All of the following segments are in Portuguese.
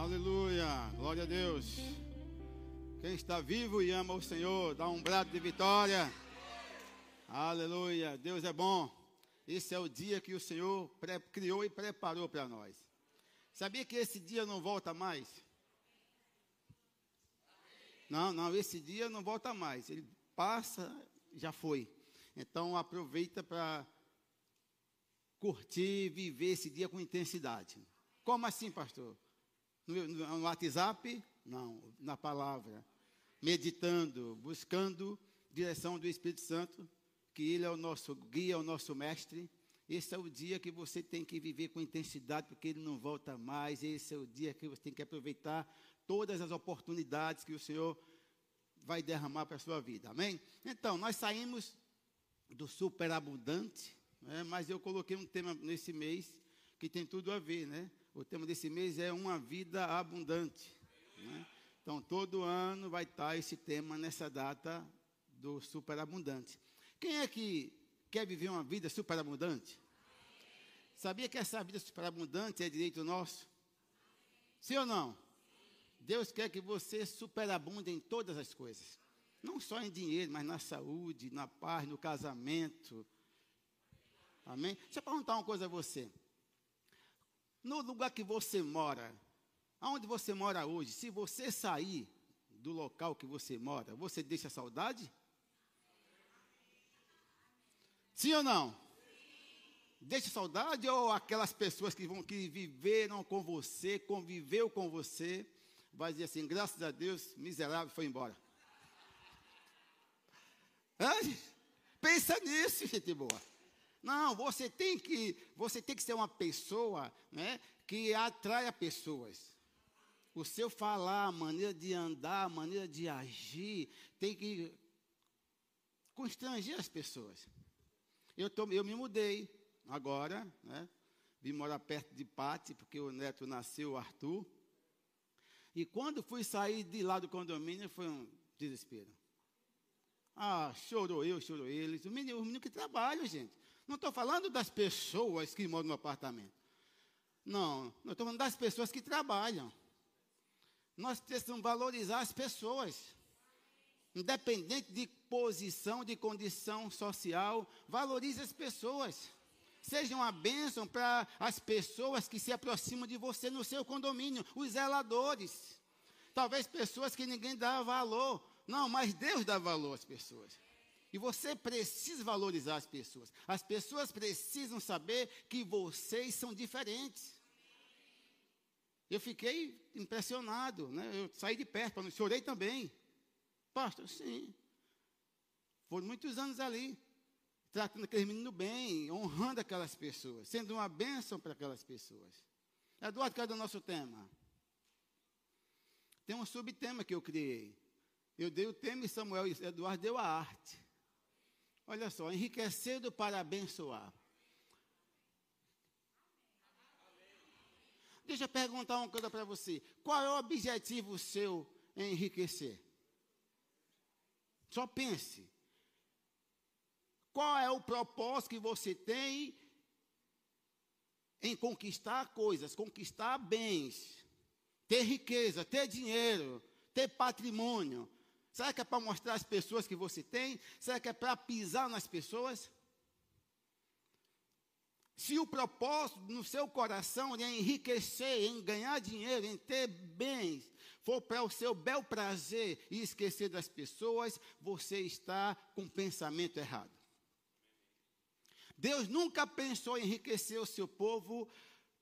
Aleluia, glória a Deus. Quem está vivo e ama o Senhor, dá um brado de vitória. Aleluia, Deus é bom. Esse é o dia que o Senhor criou e preparou para nós. Sabia que esse dia não volta mais? Não, não, esse dia não volta mais. Ele passa, já foi. Então aproveita para curtir, viver esse dia com intensidade. Como assim, pastor? No, no, WhatsApp? Não, na palavra. Meditando, buscando direção do Espírito Santo, que Ele é o nosso guia, o nosso mestre. Esse é o dia que você tem que viver com intensidade, porque ele não volta mais. Esse é o dia que você tem que aproveitar todas as oportunidades que o Senhor vai derramar para a sua vida. Amém? Então, nós saímos do superabundante, né, mas eu coloquei um tema nesse mês que tem tudo a ver, né? O tema desse mês é uma vida abundante. Né? Então, todo ano vai estar esse tema nessa data do superabundante. Quem é que quer viver uma vida superabundante? Sabia que essa vida superabundante é direito nosso? Sim ou não? Deus quer que você superabunde em todas as coisas. Não só em dinheiro, mas na saúde, na paz, no casamento. Amém? Deixa eu perguntar uma coisa a você. No lugar que você mora, aonde você mora hoje, se você sair do local que você mora, você deixa saudade? Sim ou não? Deixa saudade ou aquelas pessoas que vão que viveram com você, conviveu com você, vai dizer assim, graças a Deus, miserável foi embora. Pensa nisso, gente boa. Não, você tem que, você tem que ser uma pessoa, né, que atraia pessoas. O seu falar, a maneira de andar, a maneira de agir, tem que constranger as pessoas. Eu, tô, eu me mudei agora, né? Vim morar perto de Pati, porque o neto nasceu, o Arthur. E quando fui sair de lá do condomínio, foi um desespero. Ah, chorou eu, chorou eles. O menino, o menino que trabalha, gente. Não estou falando das pessoas que moram no apartamento. Não, não estou falando das pessoas que trabalham. Nós precisamos valorizar as pessoas. Independente de posição, de condição social, valorize as pessoas. Seja uma bênção para as pessoas que se aproximam de você no seu condomínio, os zeladores. Talvez pessoas que ninguém dá valor. Não, mas Deus dá valor às pessoas. E você precisa valorizar as pessoas. As pessoas precisam saber que vocês são diferentes. Eu fiquei impressionado, né? Eu saí de perto, chorei também. Pastor, sim. Foram muitos anos ali, tratando aqueles meninos bem, honrando aquelas pessoas, sendo uma bênção para aquelas pessoas. Eduardo, cadê o nosso tema? Tem um subtema que eu criei. Eu dei o tema e Samuel e Eduardo deu a arte. Olha só, enriquecendo para abençoar. Deixa eu perguntar uma coisa para você. Qual é o objetivo seu em enriquecer? Só pense. Qual é o propósito que você tem em conquistar coisas, conquistar bens, ter riqueza, ter dinheiro, ter patrimônio? Será que é para mostrar às pessoas que você tem? Será que é para pisar nas pessoas? Se o propósito no seu coração de enriquecer, em ganhar dinheiro, em ter bens, for para o seu bel prazer e esquecer das pessoas, você está com pensamento errado. Deus nunca pensou em enriquecer o seu povo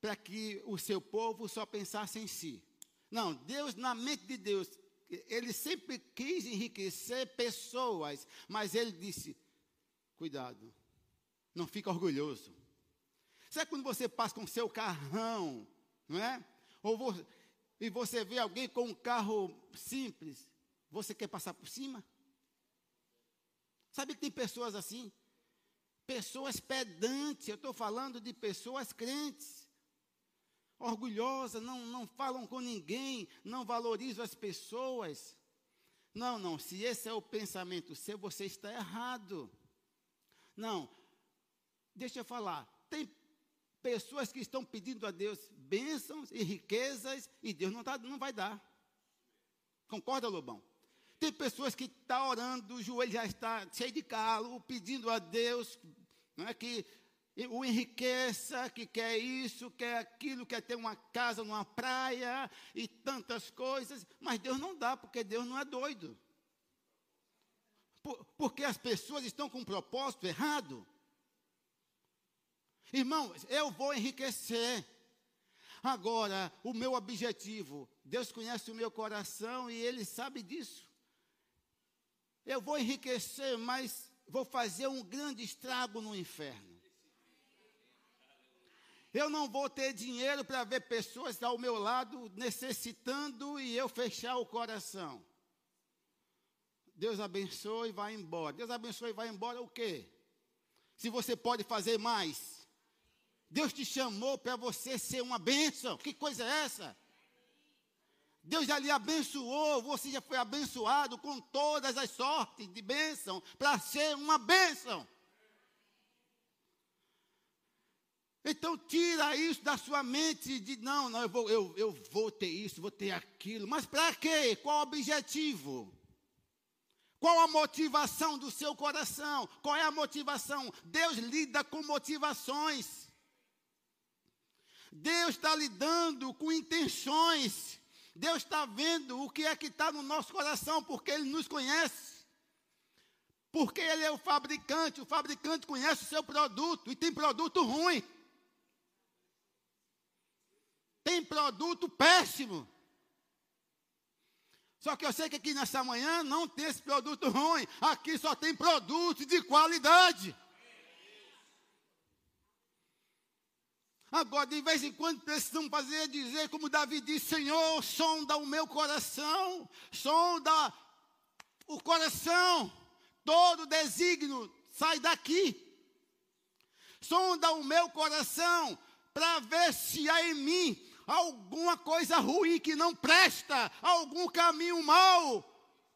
para que o seu povo só pensasse em si. Não, Deus, na mente de Deus, ele sempre quis enriquecer pessoas, mas ele disse: cuidado, não fica orgulhoso. Sabe quando você passa com seu carrão, não é? Ou você, e você vê alguém com um carro simples, você quer passar por cima? Sabe que tem pessoas assim? Pessoas pedantes, eu estou falando de pessoas crentes orgulhosa, não, não falam com ninguém, não valorizam as pessoas. Não, não, se esse é o pensamento seu, você está errado. Não, deixa eu falar, tem pessoas que estão pedindo a Deus bênçãos e riquezas e Deus não, tá, não vai dar. Concorda, Lobão? Tem pessoas que estão tá orando, o joelho já está cheio de calo, pedindo a Deus não é, que o enriqueça, que quer isso, quer aquilo, quer ter uma casa numa praia e tantas coisas, mas Deus não dá, porque Deus não é doido. Por, porque as pessoas estão com um propósito errado. Irmãos, eu vou enriquecer. Agora, o meu objetivo, Deus conhece o meu coração e Ele sabe disso. Eu vou enriquecer, mas vou fazer um grande estrago no inferno. Eu não vou ter dinheiro para ver pessoas ao meu lado necessitando e eu fechar o coração. Deus abençoe e vai embora. Deus abençoe e vai embora o quê? Se você pode fazer mais. Deus te chamou para você ser uma bênção. Que coisa é essa? Deus já lhe abençoou, você já foi abençoado com todas as sortes de bênção, para ser uma bênção. Então tira isso da sua mente de não, não, eu vou, eu, eu vou ter isso, vou ter aquilo. Mas para quê? Qual o objetivo? Qual a motivação do seu coração? Qual é a motivação? Deus lida com motivações. Deus está lidando com intenções. Deus está vendo o que é que está no nosso coração, porque Ele nos conhece. Porque Ele é o fabricante, o fabricante conhece o seu produto, e tem produto ruim. Tem produto péssimo. Só que eu sei que aqui nessa manhã não tem esse produto ruim. Aqui só tem produto de qualidade. Agora, de vez em quando, precisamos fazer dizer, como Davi disse: Senhor, sonda o meu coração, sonda o coração, todo desígnio sai daqui. Sonda o meu coração, para ver se há em mim alguma coisa ruim que não presta, algum caminho mau,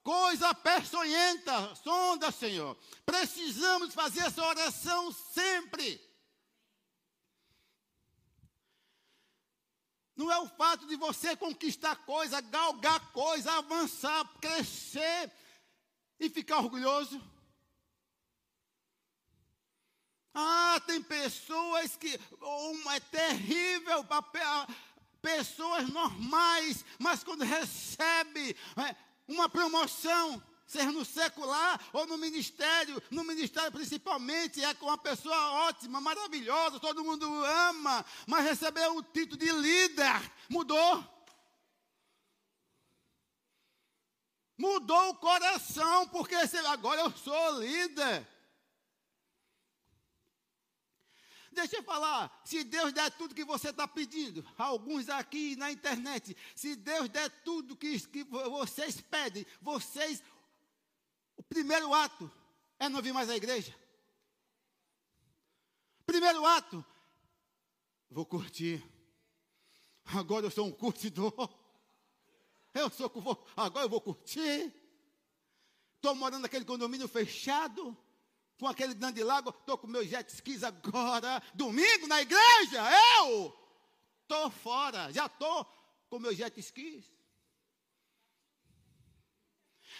coisa peçonhenta. Sonda, Senhor. Precisamos fazer essa oração sempre. Não é o fato de você conquistar coisa, galgar coisa, avançar, crescer e ficar orgulhoso. Ah, tem pessoas que é terrível, pessoas normais, mas quando recebe é, uma promoção, seja no secular ou no ministério, no ministério principalmente, é com uma pessoa ótima, maravilhosa, todo mundo ama, mas recebeu o título de líder, mudou. Mudou o coração, porque agora eu sou líder. Deixa eu falar, se Deus der tudo que você está pedindo, alguns aqui na internet, se Deus der tudo que, que vocês pedem, vocês o primeiro ato é não vir mais à igreja. Primeiro ato, vou curtir. Agora eu sou um curtidor. Eu sou, agora eu vou curtir. Estou morando naquele condomínio fechado, com aquele grande lago. Estou com meus jet skis agora. Domingo na igreja, eu estou fora. Já estou com meus jet skis.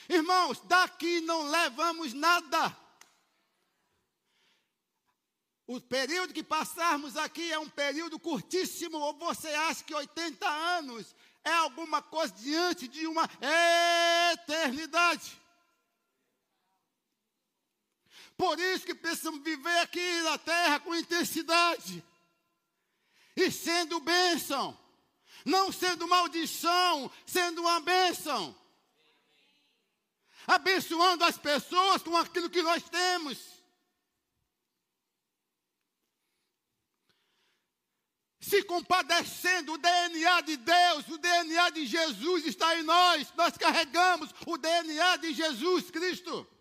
Irmãos, daqui não levamos nada. O período que passarmos aqui é um período curtíssimo, ou você acha que 80 anos é alguma coisa diante de uma eternidade? Por isso que precisamos viver aqui na terra com intensidade e sendo bênção, não sendo maldição, sendo uma bênção abençoando as pessoas com aquilo que nós temos. Se compadecendo, o DNA de Deus, o DNA de Jesus está em nós. Nós carregamos o DNA de Jesus Cristo.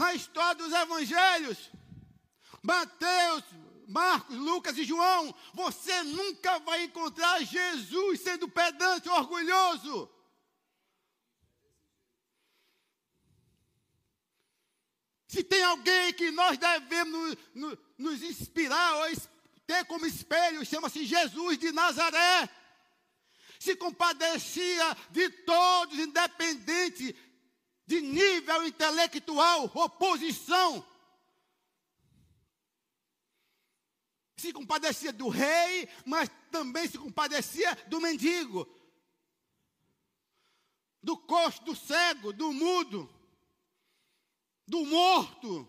Na história dos evangelhos, Mateus, Marcos, Lucas e João, você nunca vai encontrar Jesus sendo pedante, orgulhoso. Se tem alguém que nós devemos nos, inspirar ou ter como espelho, chama-se Jesus de Nazaré. Se compadecia de todos, independente de nível intelectual, oposição. Se compadecia do rei, mas também se compadecia do mendigo, do coxo, do cego, do mudo, do morto.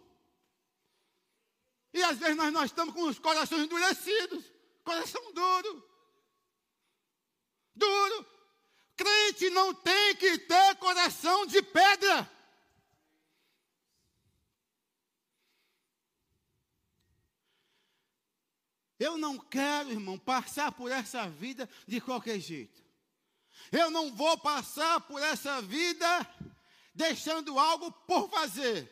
E às vezes nós, nós estamos com os corações endurecidos, coração duro. Duro. Crente não tem que ter coração de pedra. Eu não quero, irmão, passar por essa vida de qualquer jeito. Eu não vou passar por essa vida deixando algo por fazer.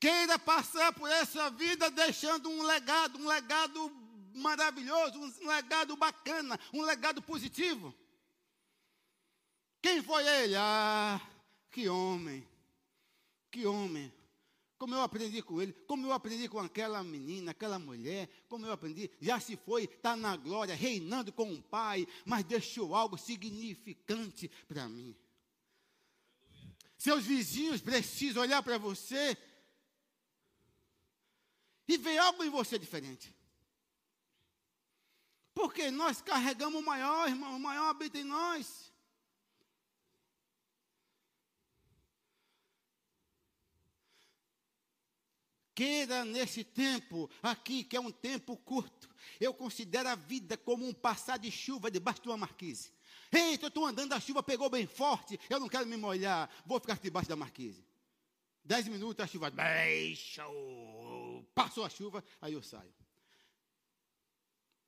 Queira passar por essa vida deixando um legado, um legado maravilhoso, um legado bacana, um legado positivo. Quem foi ele? Ah, que homem, que homem. Como eu aprendi com ele, como eu aprendi com aquela menina, aquela mulher, como eu aprendi, já se foi, está na glória, reinando com o Pai, mas deixou algo significante para mim. Seus vizinhos precisam olhar para você e ver algo em você diferente. Porque nós carregamos o maior, irmão, o maior habita em nós. Queira nesse tempo aqui, que é um tempo curto, eu considero a vida como um passar de chuva debaixo de uma marquise. Eita, eu estou andando, a chuva pegou bem forte, eu não quero me molhar, vou ficar debaixo da marquise. Dez minutos a chuva, deixa, passou a chuva, aí eu saio.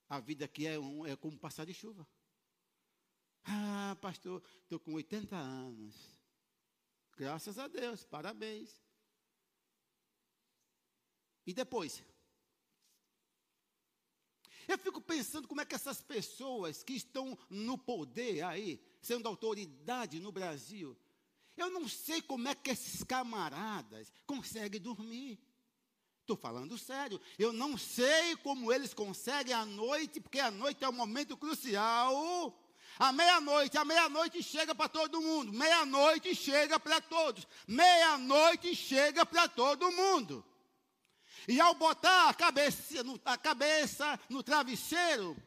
A vida aqui é, um, é como passar de chuva. Ah, pastor, estou com 80 anos. Graças a Deus, parabéns. E depois? Eu fico pensando como é que essas pessoas que estão no poder aí, sendo autoridade no Brasil, eu não sei como é que esses camaradas conseguem dormir. Estou falando sério. Eu não sei como eles conseguem à noite, porque a noite é um momento crucial. A meia-noite, a meia-noite chega para todo mundo. Meia-noite chega para todos. Meia-noite chega para todo mundo. E ao botar a cabeça, no, a cabeça no travesseiro,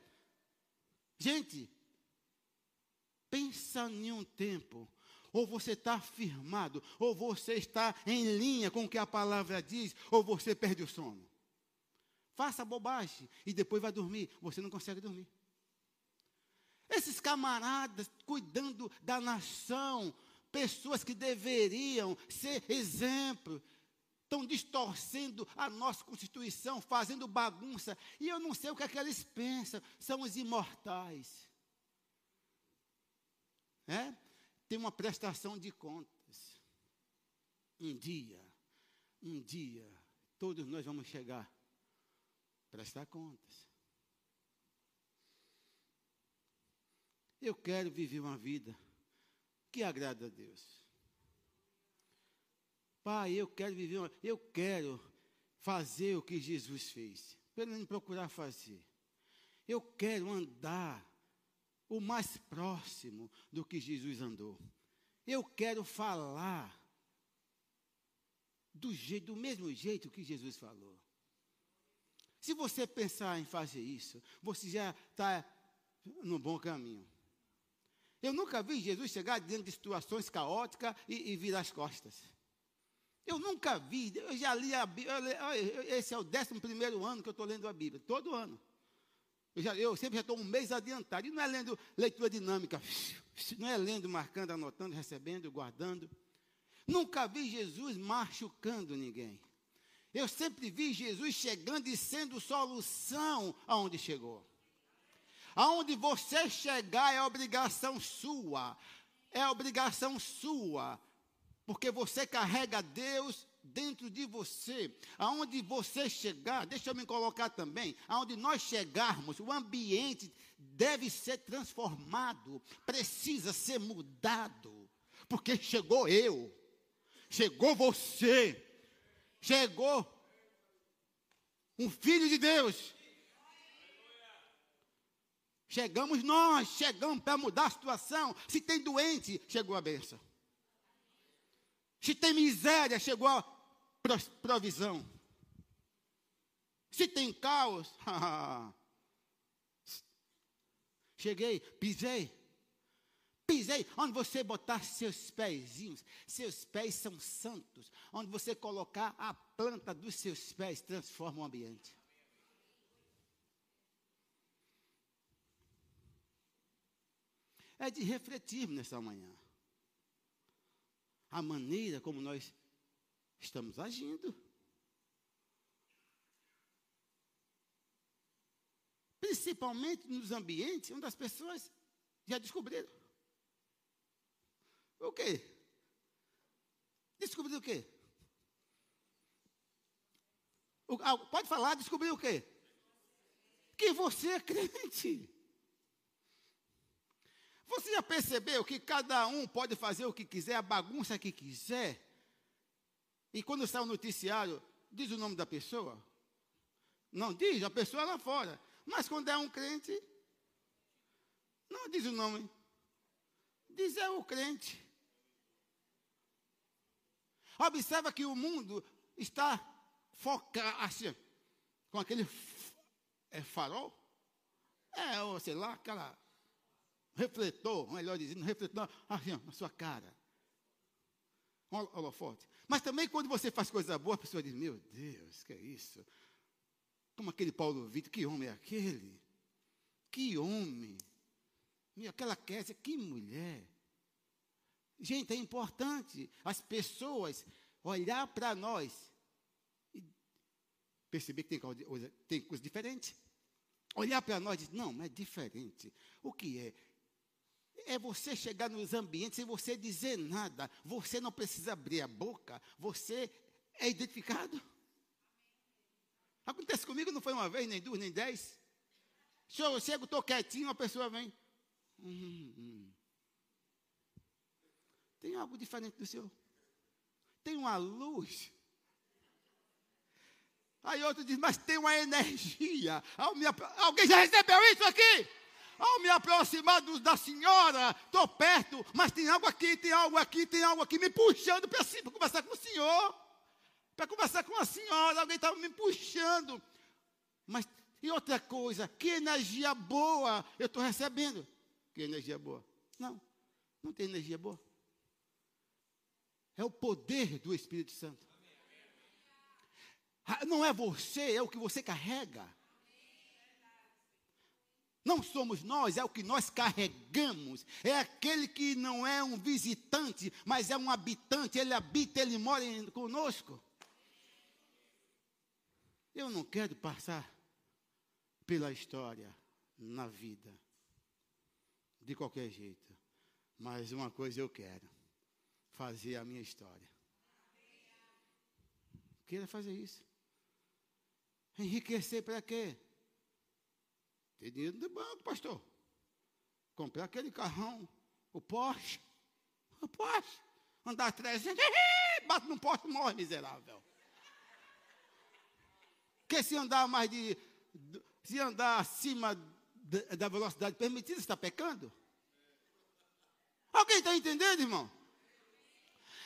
gente, pensa em um tempo ou você está firmado, ou você está em linha com o que a palavra diz, ou você perde o sono. Faça bobagem e depois vai dormir. Você não consegue dormir. Esses camaradas cuidando da nação, pessoas que deveriam ser exemplo, estão distorcendo a nossa Constituição, fazendo bagunça. E eu não sei o que é que eles pensam. São os imortais. É? Tem uma prestação de contas. Um dia, um dia, todos nós vamos chegar prestar contas. Eu quero viver uma vida que agrada a Deus. Pai, eu quero viver uma, eu quero fazer o que Jesus fez, pelo menos procurar fazer. Eu quero andar o mais próximo do que Jesus andou. Eu quero falar do, jeito, do mesmo jeito que Jesus falou. Se você pensar em fazer isso, você já está no bom caminho. Eu nunca vi Jesus chegar diante de situações caóticas e, e virar as costas. Eu nunca vi, eu já li a Bíblia, esse é o décimo primeiro ano que eu estou lendo a Bíblia, todo ano. Eu, já, eu sempre já estou um mês adiantado. E não é lendo leitura dinâmica, não é lendo, marcando, anotando, recebendo, guardando. Nunca vi Jesus machucando ninguém. Eu sempre vi Jesus chegando e sendo solução aonde chegou. Aonde você chegar é obrigação sua. É obrigação sua. Porque você carrega Deus dentro de você. Aonde você chegar, deixa eu me colocar também, aonde nós chegarmos, o ambiente deve ser transformado, precisa ser mudado, porque chegou eu, chegou você, chegou um filho de Deus. Chegamos nós, chegamos para mudar a situação. Se tem doente, chegou a benção. Se tem miséria, chegou a provisão. Se tem caos, cheguei, pisei. Pisei, onde você botar seus pezinhos, seus pés são santos. Onde você colocar a planta dos seus pés, transforma o ambiente. É de refletir nessa manhã a maneira como nós estamos agindo. Principalmente nos ambientes onde as pessoas já descobriram. O quê? Descobriu o quê? O, ah, pode falar, descobriu o quê? Que você é crente. Você já percebeu que cada um pode fazer o que quiser, a bagunça que quiser? E quando sai o noticiário, diz o nome da pessoa? Não diz, a pessoa lá fora. Mas quando é um crente, não diz o nome. Diz é o crente. Observa que o mundo está focado assim, com aquele é farol. É, ou sei lá, aquela refletor, melhor dizendo, refletor assim, na sua cara. Holofote. Mas também quando você faz coisa boa, a pessoa diz, meu Deus, que é isso? Como aquele Paulo Vitor, que homem é aquele? Que homem! Aquela Késia, que mulher! Gente, é importante as pessoas olhar para nós e perceber que tem coisa, tem coisa diferente. Olhar para nós e dizer, não, é diferente. O que é? É você chegar nos ambientes sem você dizer nada. Você não precisa abrir a boca. Você é identificado. Acontece comigo, não foi uma vez, nem duas, nem dez. Se eu chego, estou quietinho, a pessoa vem. Hum, hum. Tem algo diferente do senhor. Tem uma luz. Aí outro diz, mas tem uma energia. Alguém já recebeu isso aqui? Ao me aproximar do, da senhora, estou perto, mas tem algo aqui, tem algo aqui, tem algo aqui, me puxando para cima, para conversar com o senhor. Para conversar com a senhora, alguém estava me puxando. Mas, e outra coisa, que energia boa eu estou recebendo. Que energia boa? Não, não tem energia boa. É o poder do Espírito Santo. Ah, não é você, é o que você carrega. Não somos nós, é o que nós carregamos. É aquele que não é um visitante, mas é um habitante. Ele habita, ele mora conosco. Eu não quero passar pela história na vida de qualquer jeito. Mas uma coisa eu quero: fazer a minha história. Queira fazer isso. Enriquecer para quê? Tem dinheiro no banco, pastor. Comprar aquele carrão, o Porsche. O Porsche. Andar 300, bate no poste e morre, miserável. Porque se andar mais de. Se andar acima da velocidade permitida, está pecando? Alguém está entendendo, irmão?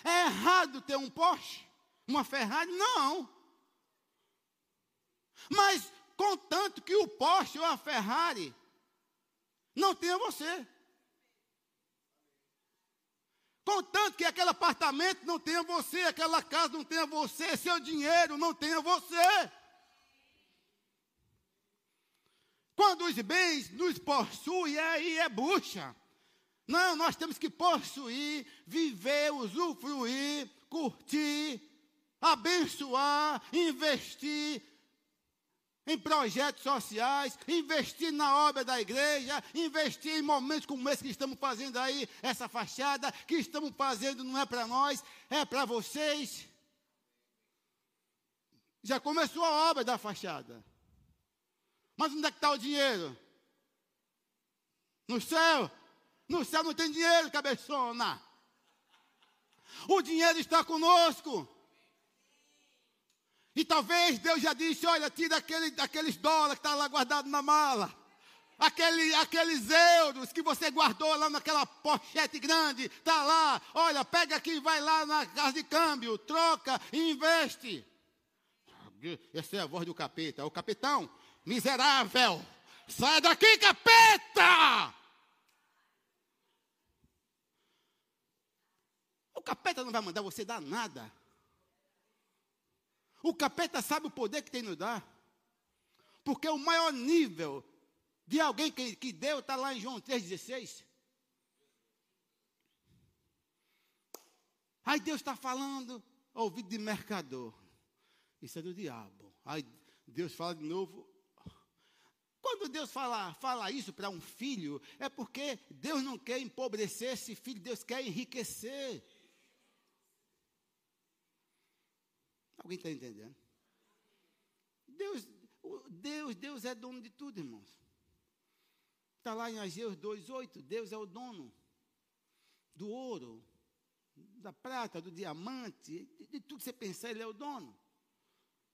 É errado ter um Porsche? Uma Ferrari? Não. Mas contanto que o Porsche ou a Ferrari não tenha você. Contanto que aquele apartamento não tenha você, aquela casa não tenha você, seu dinheiro não tenha você. Quando os bens nos possuem, aí é bucha. Não, nós temos que possuir, viver, usufruir, curtir, abençoar, investir, em projetos sociais, investir na obra da igreja, investir em momentos como esse que estamos fazendo aí, essa fachada que estamos fazendo não é para nós, é para vocês. Já começou a obra da fachada. Mas onde é que está o dinheiro? No céu. No céu não tem dinheiro, cabeçona. O dinheiro está conosco. E talvez Deus já disse: olha, tira aquele, aqueles dólares que está lá guardado na mala. Aquele, aqueles euros que você guardou lá naquela pochete grande, está lá. Olha, pega aqui, vai lá na casa de câmbio, troca e investe. Essa é a voz do capeta. O capitão, miserável, sai daqui, capeta! O capeta não vai mandar você dar nada. O capeta sabe o poder que tem nos dar. Porque o maior nível de alguém que, que deu está lá em João 3,16. Aí Deus está falando, ouvido de mercador. Isso é do diabo. Aí Deus fala de novo. Quando Deus fala, fala isso para um filho, é porque Deus não quer empobrecer esse filho, Deus quer enriquecer. Alguém está entendendo? Deus, Deus, Deus é dono de tudo, irmãos. Está lá em Ageu 2,8. Deus é o dono do ouro, da prata, do diamante, de, de, tudo que você pensar, Ele é o dono.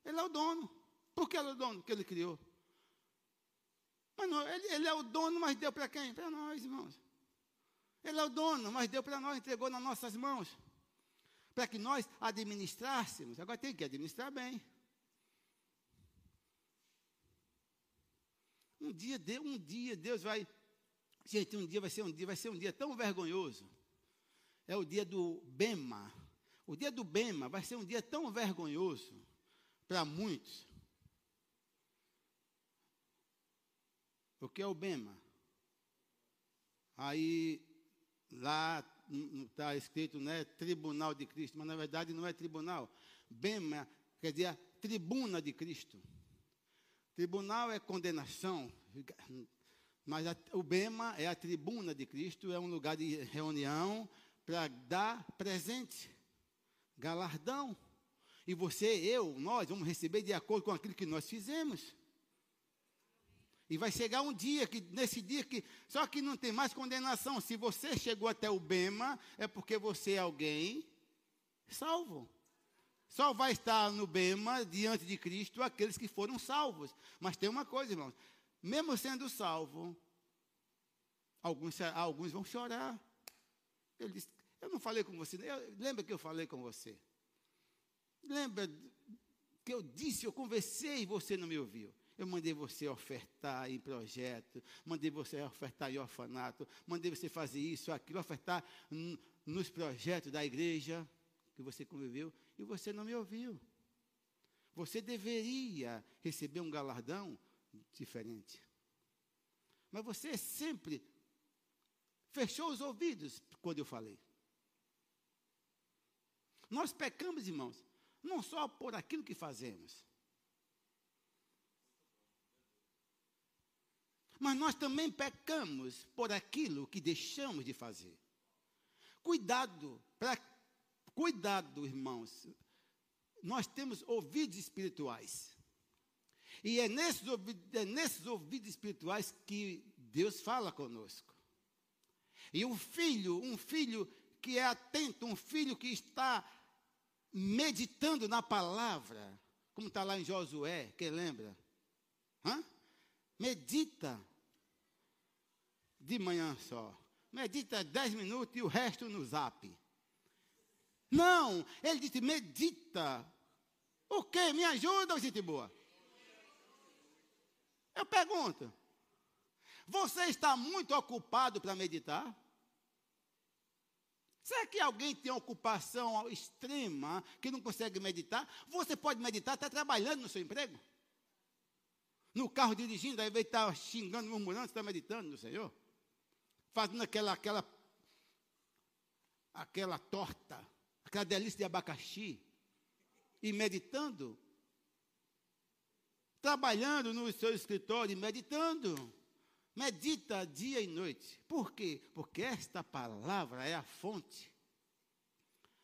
Ele é o dono. Por que Ele é o dono? Porque Ele criou. Mas não, ele, ele é o dono, mas deu para quem? Para nós, irmãos. Ele é o dono, mas deu para nós, entregou nas nossas mãos para que nós administrássemos. Agora tem que administrar bem. Um dia, um dia Deus vai. Gente, um dia vai ser um dia, vai ser um dia tão vergonhoso. É o dia do Bema. O dia do Bema vai ser um dia tão vergonhoso para muitos. O que é o Bema? Aí lá está escrito, né, tribunal de Cristo, mas na verdade não é tribunal. Bema quer dizer tribuna de Cristo. Tribunal é condenação, mas a, o Bema é a tribuna de Cristo, é um lugar de reunião para dar presente, galardão. E você, eu, nós vamos receber de acordo com aquilo que nós fizemos. E vai chegar um dia que nesse dia que só que não tem mais condenação. Se você chegou até o bema, é porque você é alguém salvo. Só vai estar no bema diante de Cristo aqueles que foram salvos. Mas tem uma coisa, irmãos, mesmo sendo salvo, alguns alguns vão chorar. Ele disse, eu não falei com você, eu, lembra que eu falei com você? Lembra que eu disse, eu conversei e você não me ouviu? Eu mandei você ofertar em projeto, mandei você ofertar em orfanato, mandei você fazer isso, aquilo, ofertar nos projetos da igreja que você conviveu e você não me ouviu. Você deveria receber um galardão diferente. Mas você sempre fechou os ouvidos quando eu falei. Nós pecamos, irmãos, não só por aquilo que fazemos, Mas nós também pecamos por aquilo que deixamos de fazer. Cuidado, pra, cuidado, irmãos. Nós temos ouvidos espirituais. E é nesses, ouvidos, é nesses ouvidos espirituais que Deus fala conosco. E um filho, um filho que é atento, um filho que está meditando na palavra, como está lá em Josué, quem lembra? Hã? Medita de manhã só. Medita 10 minutos e o resto no zap. Não, ele disse: medita. O quê? Me ajuda, gente boa? Eu pergunto: você está muito ocupado para meditar? Será que alguém tem ocupação extrema que não consegue meditar? Você pode meditar até trabalhando no seu emprego? No carro dirigindo, aí vai estar xingando, murmurando, está meditando no Senhor? Fazendo aquela, aquela, aquela torta, aquela delícia de abacaxi, e meditando, trabalhando no seu escritório, meditando. Medita dia e noite. Por quê? Porque esta palavra é a fonte.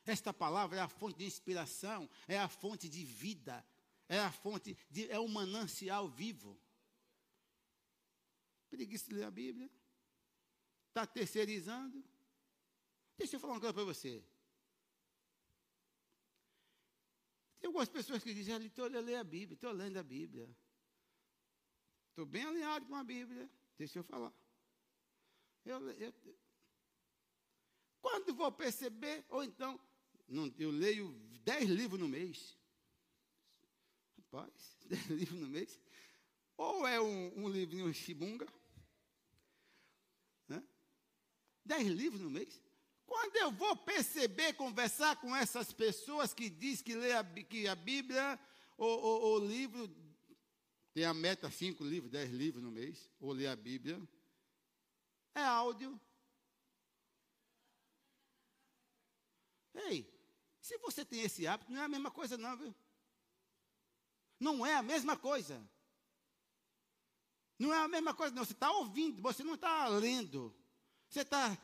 Esta palavra é a fonte de inspiração, é a fonte de vida. É a fonte, de, é o manancial vivo. Preguiça de ler a Bíblia. Está terceirizando. Deixa eu falar uma coisa para você. Tem algumas pessoas que dizem, estou lendo a Bíblia, estou lendo a Bíblia. Estou bem alinhado com a Bíblia. Deixa eu falar. Eu, eu, quando vou perceber, ou então, não, eu leio dez livros no mês. Rapaz, dez livros no mês. Ou é um, um livrinho chibunga. Né? Dez livros no mês. Quando eu vou perceber, conversar com essas pessoas que diz que lê a, que a Bíblia, o livro, tem a meta cinco livros, dez livros no mês, ou ler a Bíblia, é áudio. Ei, se você tem esse hábito, não é a mesma coisa, não, viu? Não é a mesma coisa. Não é a mesma coisa, não. Você está ouvindo, você não está lendo. Você está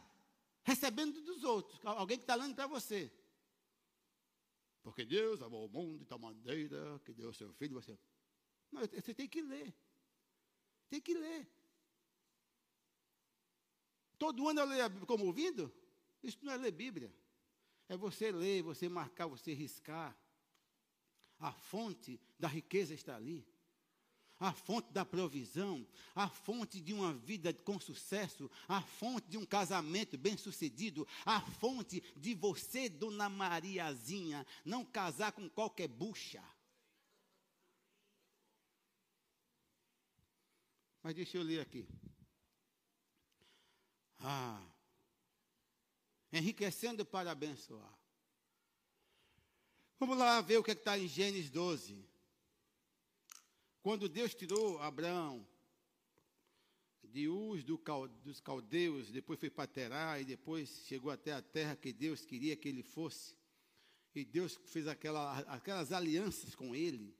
recebendo dos outros, alguém que está lendo para você. Porque Deus amou o mundo de tal maneira que deu o seu filho. Você, não, você tem que ler. Tem que ler. Todo ano eu leio como ouvindo? Isso não é ler Bíblia. É você ler, você marcar, você riscar. A fonte da riqueza está ali a fonte da provisão, a fonte de uma vida com sucesso, a fonte de um casamento bem-sucedido, a fonte de você, dona Mariazinha, não casar com qualquer bucha. Mas deixa eu ler aqui. Ah, enriquecendo para abençoar. Vamos lá ver o que é está em Gênesis 12. Quando Deus tirou Abraão de Uz do, dos caldeus, depois foi para Terá e depois chegou até a terra que Deus queria que ele fosse. E Deus fez aquela, aquelas alianças com ele.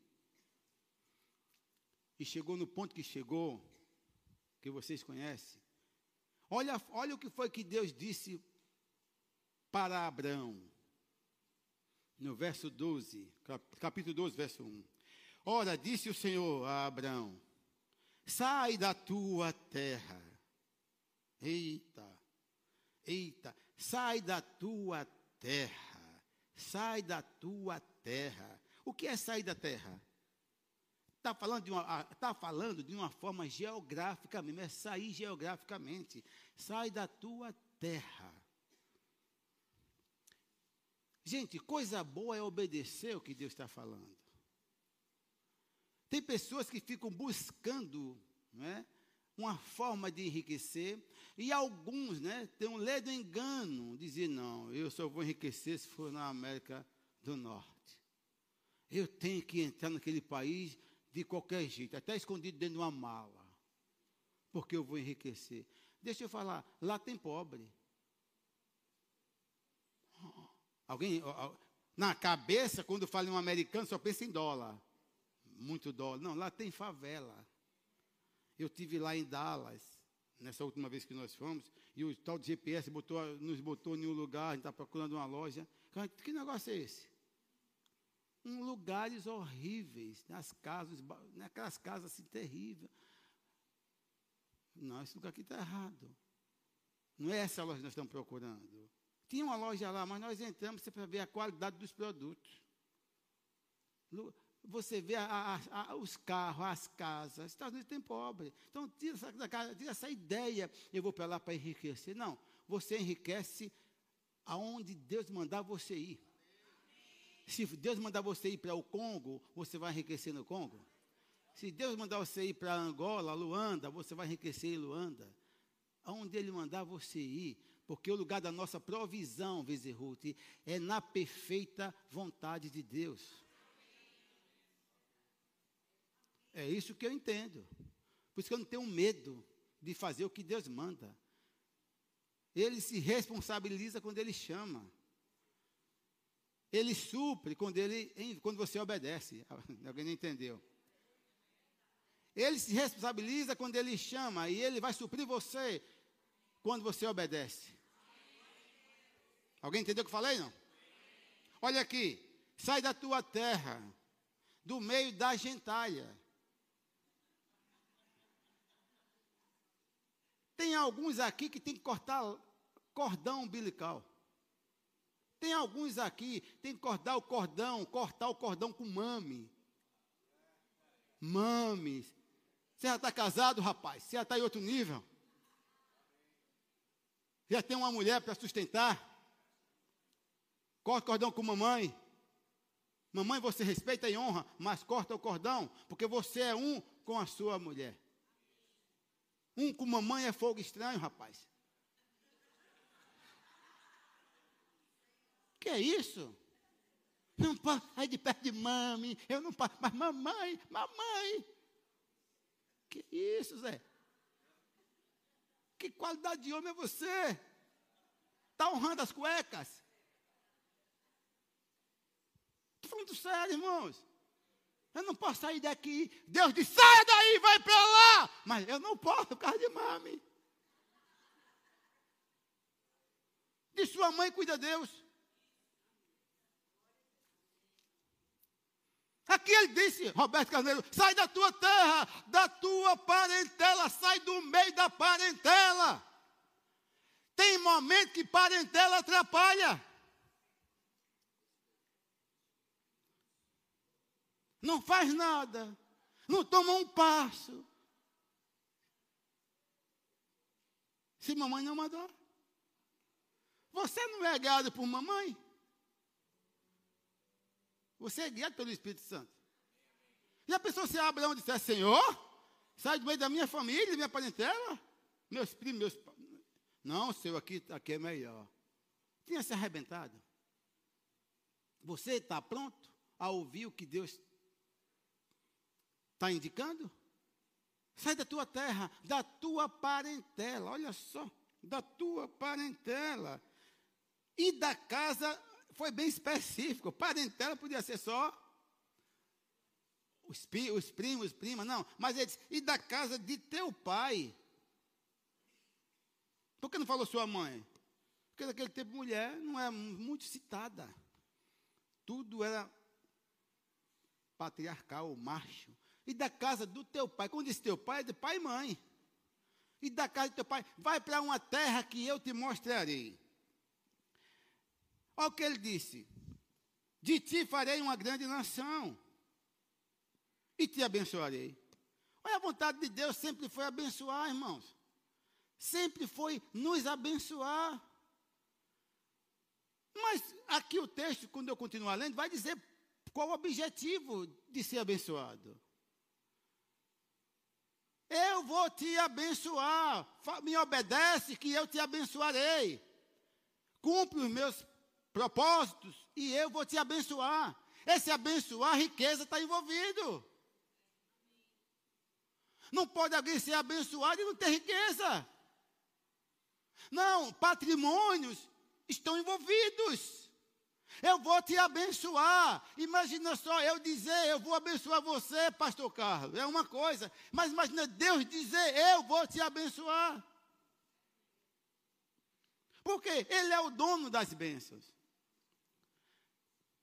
E chegou no ponto que chegou, que vocês conhecem. Olha, olha o que foi que Deus disse para Abraão. No verso 12, capítulo 12, verso 1. Ora, disse o Senhor a Abraão: sai da tua terra. Eita, eita, sai da tua terra, sai da tua terra. O que é sair da terra? Está falando, de uma, tá falando de uma forma geográfica mesmo, é sair geograficamente. Sai da tua terra. Gente, coisa boa é obedecer o que Deus está falando. Tem pessoas que ficam buscando é, uma forma de enriquecer, e alguns né, têm um ledo engano, dizer, não, eu só vou enriquecer se for na América do Norte. Eu tenho que entrar naquele país de qualquer jeito, até escondido dentro de uma mala, porque eu vou enriquecer. Deixa eu falar, lá tem pobre. Alguém, na cabeça, quando fala em um americano, só pensa em dólar muito dólar. Não, lá tem favela. Eu tive lá em Dallas, nessa última vez que nós fomos, e o tal de GPS botou, nos botou em um lugar, a gente está procurando uma loja. Que negócio é esse? Um lugares horríveis, nas casas, naquelas casas assim terríveis. Não, esse lugar aqui está errado. Não é essa loja que nós estamos procurando. Tinha uma loja lá, mas nós entramos para ver a qualidade dos produtos você vê a, a, a, os carros, as casas. Estados Unidos tem pobre. Então, tira essa, tira essa ideia, eu vou para lá para enriquecer. Não, você enriquece aonde Deus mandar você ir. Se Deus mandar você ir para o Congo, você vai enriquecer no Congo. Se Deus mandar você ir para Angola, Luanda, você vai enriquecer em Luanda. Aonde Ele mandar você ir, porque o lugar da nossa provisão, Vezerute, é na perfeita vontade de Deus. É isso que eu entendo. Por isso que eu não tenho medo de fazer o que Deus manda. Ele se responsabiliza quando ele chama. Ele supre quando, ele, quando você obedece. Alguém não entendeu? Ele se responsabiliza quando ele chama e ele vai suprir você quando você obedece. Alguém entendeu o que eu falei? Não? Olha aqui, sai da tua terra do meio da gentalha. Tem alguns aqui que tem que cortar cordão umbilical. Tem alguns aqui, tem que cortar o cordão, cortar o cordão com mame. Mame. Você já está casado, rapaz? Você já está em outro nível? Já tem uma mulher para sustentar? Corta o cordão com mamãe. Mamãe, você respeita e honra, mas corta o cordão, porque você é um com a sua mulher. Um com mamãe é fogo estranho, rapaz. Que é isso? Não posso sair de perto de mãe, eu não posso, mas mamãe, mamãe. Que isso, Zé? Que qualidade de homem é você? Está honrando as cuecas? Estou falando sério, irmãos. Eu não posso sair daqui. Deus diz: saia daí, vai para lá. Mas eu não posso por causa de mami. De sua mãe cuida Deus. Aqui ele disse, Roberto Carneiro, sai da tua terra, da tua parentela, sai do meio da parentela. Tem momento que parentela atrapalha. Não faz nada, não toma um passo. Se mamãe não mandou. Você não é guiado por mamãe? Você é guiado pelo Espírito Santo. E a pessoa se Abraão disser, Senhor, sai do meio da minha família, minha parentela, meus primos, meus Não, seu aqui, aqui é melhor. Tinha se arrebentado. Você está pronto a ouvir o que Deus Está indicando? Sai da tua terra, da tua parentela, olha só, da tua parentela. E da casa, foi bem específico, parentela podia ser só os, os primos, primas, não, mas ele disse, e da casa de teu pai. Por que não falou sua mãe? Porque naquele tempo mulher não é muito citada. Tudo era patriarcal, macho e da casa do teu pai. Quando diz teu pai, é de pai e mãe. E da casa do teu pai, vai para uma terra que eu te mostrarei. Olha o que ele disse: De ti farei uma grande nação, e te abençoarei. Olha, a vontade de Deus sempre foi abençoar, irmãos. Sempre foi nos abençoar. Mas aqui o texto, quando eu continuar lendo, vai dizer qual o objetivo de ser abençoado. Eu vou te abençoar. Me obedece que eu te abençoarei. Cumpre os meus propósitos e eu vou te abençoar. Esse abençoar, riqueza está envolvido. Não pode alguém ser abençoado e não ter riqueza. Não, patrimônios estão envolvidos. Eu vou te abençoar. Imagina só eu dizer, eu vou abençoar você, pastor Carlos. É uma coisa. Mas imagina Deus dizer, eu vou te abençoar. Porque Ele é o dono das bênçãos.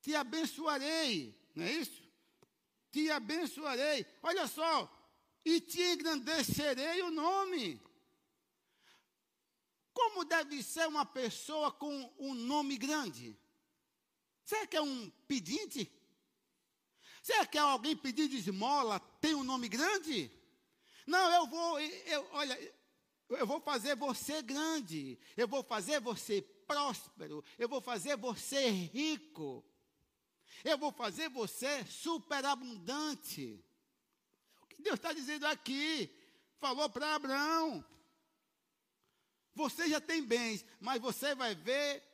Te abençoarei, não é isso? Te abençoarei. Olha só, e te engrandecerei o nome. Como deve ser uma pessoa com um nome grande? Será que é um pedinte? Será que é alguém pedindo esmola, tem um nome grande? Não, eu vou, eu, olha, eu vou fazer você grande, eu vou fazer você próspero, eu vou fazer você rico, eu vou fazer você superabundante. O que Deus está dizendo aqui, falou para Abraão. Você já tem bens, mas você vai ver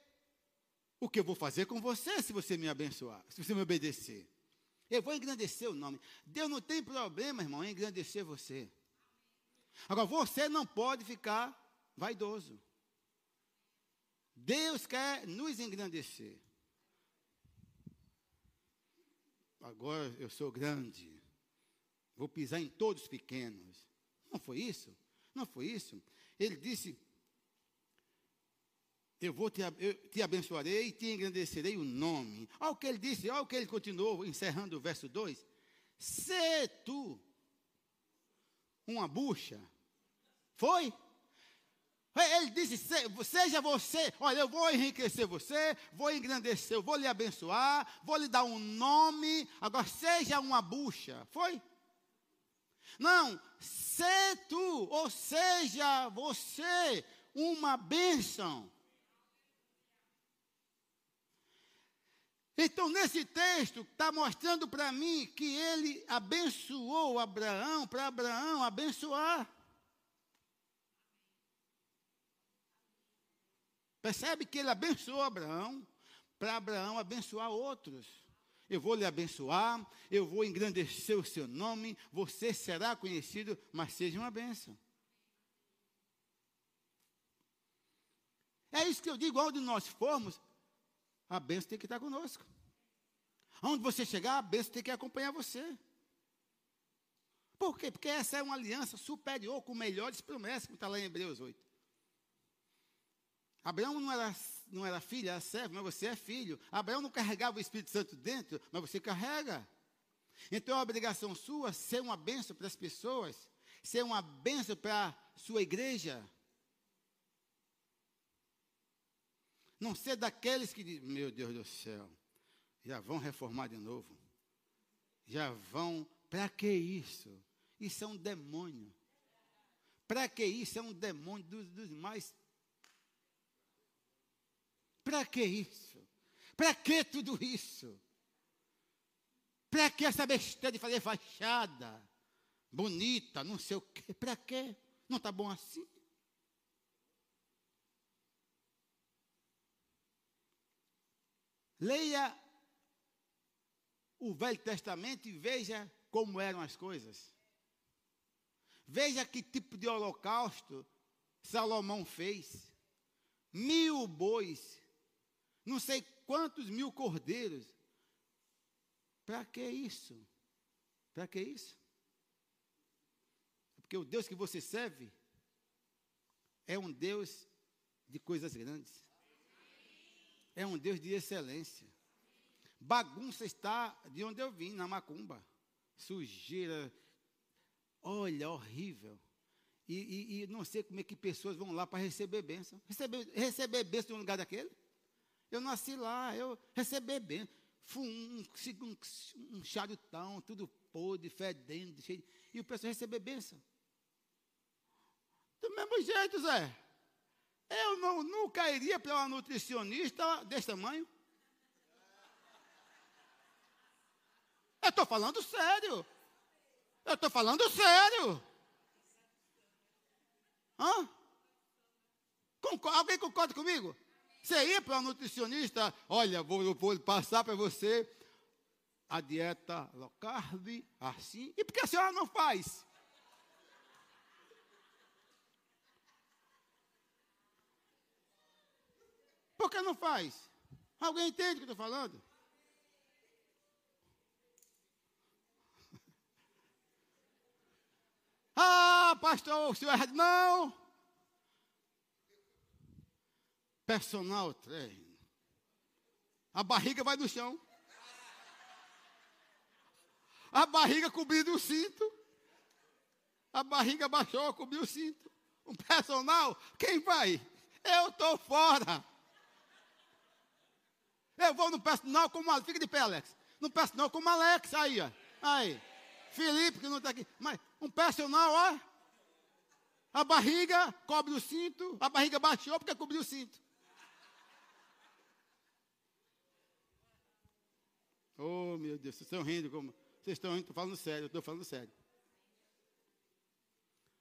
o que eu vou fazer com você se você me abençoar, se você me obedecer? Eu vou engrandecer o nome. Deus não tem problema, irmão, em engrandecer você. Agora, você não pode ficar vaidoso. Deus quer nos engrandecer. Agora eu sou grande. Vou pisar em todos pequenos. Não foi isso? Não foi isso? Ele disse: eu vou te, eu te abençoarei e te engrandecerei o nome. Olha o que ele disse, olha o que ele continuou, encerrando o verso 2. Se tu uma bucha, foi? Ele disse: seja você, olha, eu vou enriquecer você, vou engrandecer, vou lhe abençoar, vou lhe dar um nome, agora seja uma bucha. Foi? Não, se tu, ou seja você, uma bênção. Então, nesse texto, está mostrando para mim que ele abençoou Abraão, para Abraão abençoar. Percebe que ele abençoou Abraão, para Abraão abençoar outros. Eu vou lhe abençoar, eu vou engrandecer o seu nome, você será conhecido, mas seja uma bênção. É isso que eu digo, onde nós formos, a bênção tem que estar conosco. Onde você chegar, a bênção tem que acompanhar você. Por quê? Porque essa é uma aliança superior com melhores promessas, como está lá em Hebreus 8. Abraão não era, não era filho, era servo, mas você é filho. Abraão não carregava o Espírito Santo dentro, mas você carrega. Então é obrigação sua ser uma bênção para as pessoas, ser uma bênção para a sua igreja. Não ser daqueles que dizem, meu Deus do céu, já vão reformar de novo. Já vão, para que isso? Isso é um demônio. Para que isso? É um demônio dos, dos mais. Para que isso? Para que tudo isso? Para que essa besteira de fazer fachada? Bonita, não sei o quê. Para quê? Não está bom assim? Leia o Velho Testamento e veja como eram as coisas. Veja que tipo de holocausto Salomão fez. Mil bois, não sei quantos mil cordeiros. Para que isso? Para que isso? Porque o Deus que você serve é um Deus de coisas grandes é um Deus de excelência. Bagunça está de onde eu vim, na macumba. Sujeira, olha, horrível. E, e, e, não sei como é que pessoas vão lá para receber bênção. Receber, receber bênção de um lugar daquele? Eu nasci lá, eu receber bênção. Fui um, um, um, charitão, tudo podre, fedendo, cheio. E o pessoal receber bênção. Do mesmo jeito, Zé. Eu não, nunca iria para uma nutricionista desse tamanho. Eu estou falando sério. Eu estou falando sério. Hã? Alguém concorda comigo? Você ia para uma nutricionista, olha, vou, vou passar para você a dieta low carb, assim. E por que a senhora não faz? Por que não faz? Alguém entende o que eu estou falando? Ah, pastor, o senhor é. Não. Personal treino. A barriga vai no chão. A barriga cobrindo o cinto. A barriga baixou, cobriu o cinto. Um personal, quem vai? Eu estou fora. Eu vou no personal como Alex. Fica de pé, Alex. No personal como Alex. Aí, ó. Aí. Felipe, que não está aqui. Mas um personal, ó. A barriga cobre o cinto. A barriga baixou porque cobriu o cinto. Oh, meu Deus, vocês estão rindo como. Vocês estão rindo, estou falando sério, estou falando sério.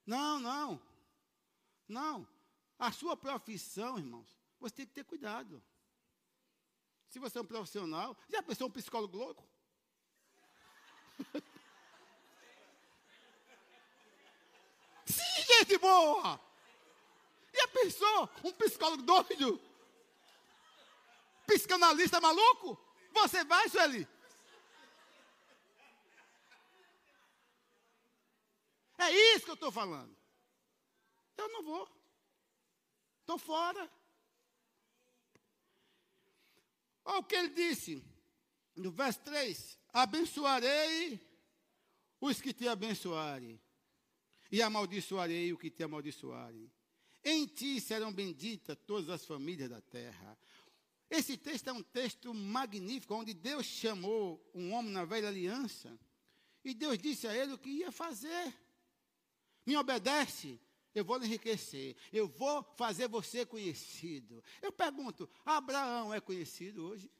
Não, não. Não. A sua profissão, irmãos, você tem que ter cuidado. Se você é um profissional, já pensou um psicólogo louco? Sim, gente boa! Já pensou um psicólogo doido? Psicanalista maluco? Você vai, Sueli? É isso que eu estou falando. Eu não vou. Estou fora. Olha o que ele disse no verso 3: Abençoarei os que te abençoarem, e amaldiçoarei o que te amaldiçoarem. Em ti serão benditas todas as famílias da terra. Esse texto é um texto magnífico, onde Deus chamou um homem na velha aliança, e Deus disse a ele o que ia fazer. Me obedece, eu vou lhe enriquecer, eu vou fazer você conhecido. Eu pergunto: Abraão é conhecido hoje?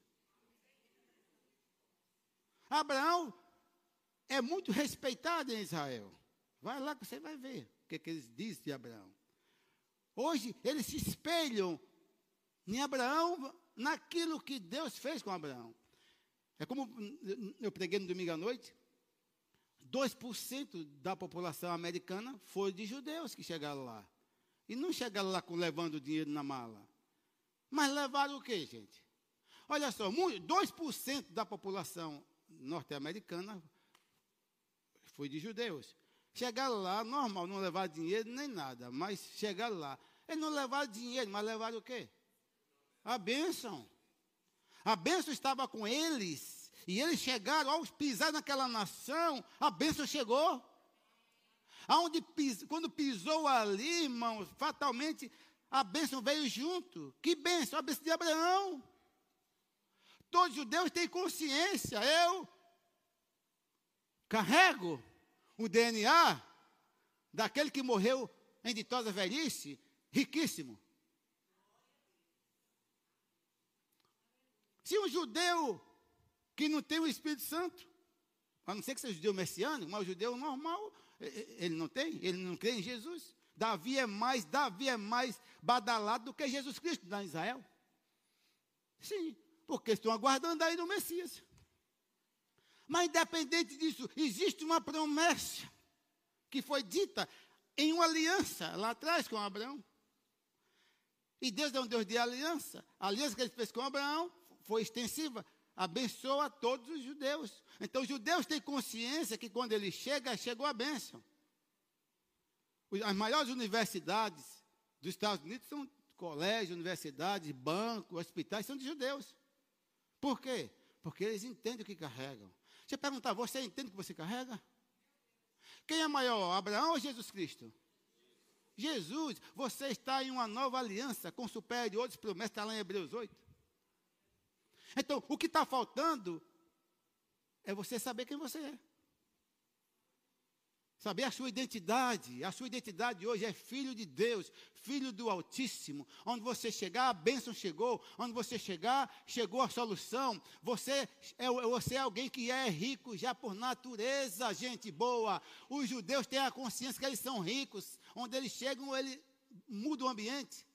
Abraão é muito respeitado em Israel. Vai lá que você vai ver o que, que eles dizem de Abraão. Hoje, eles se espelham em Abraão naquilo que Deus fez com Abraão. É como eu preguei no domingo à noite. 2% da população americana foi de judeus que chegaram lá. E não chegaram lá com, levando dinheiro na mala. Mas levaram o quê, gente? Olha só, 2% da população norte-americana foi de judeus. Chegaram lá, normal, não levaram dinheiro nem nada, mas chegaram lá. Eles não levaram dinheiro, mas levaram o quê? A bênção. A bênção estava com eles. E eles chegaram, ao pisar naquela nação, a bênção chegou. Aonde pis, quando pisou ali, irmãos, fatalmente a bênção veio junto. Que bênção? A bênção de Abraão. Todos os judeus têm consciência. Eu carrego o DNA daquele que morreu em ditosa velhice, riquíssimo. Se um judeu que não tem o Espírito Santo, a não ser que seja judeu messiânico, mas o judeu normal, ele não tem, ele não crê em Jesus. Davi é mais, Davi é mais badalado do que Jesus Cristo em Israel. Sim, porque estão aguardando aí no Messias. Mas independente disso, existe uma promessa que foi dita em uma aliança lá atrás com Abraão. E Deus é um Deus de aliança. A aliança que ele fez com Abraão foi extensiva. Abençoa todos os judeus. Então os judeus têm consciência que quando ele chega, chegou a bênção. As maiores universidades dos Estados Unidos são colégios, universidades, bancos, hospitais, são de judeus. Por quê? Porque eles entendem o que carregam. Você perguntar, você entende o que você carrega? Quem é maior, Abraão ou Jesus Cristo? Jesus, você está em uma nova aliança com superiores promessas, está lá em Hebreus 8. Então, o que está faltando é você saber quem você é. Saber a sua identidade. A sua identidade hoje é filho de Deus, filho do Altíssimo. Onde você chegar, a bênção chegou. Onde você chegar, chegou a solução. Você é, você é alguém que é rico já por natureza, gente boa. Os judeus têm a consciência que eles são ricos. Onde eles chegam, ele muda o ambiente.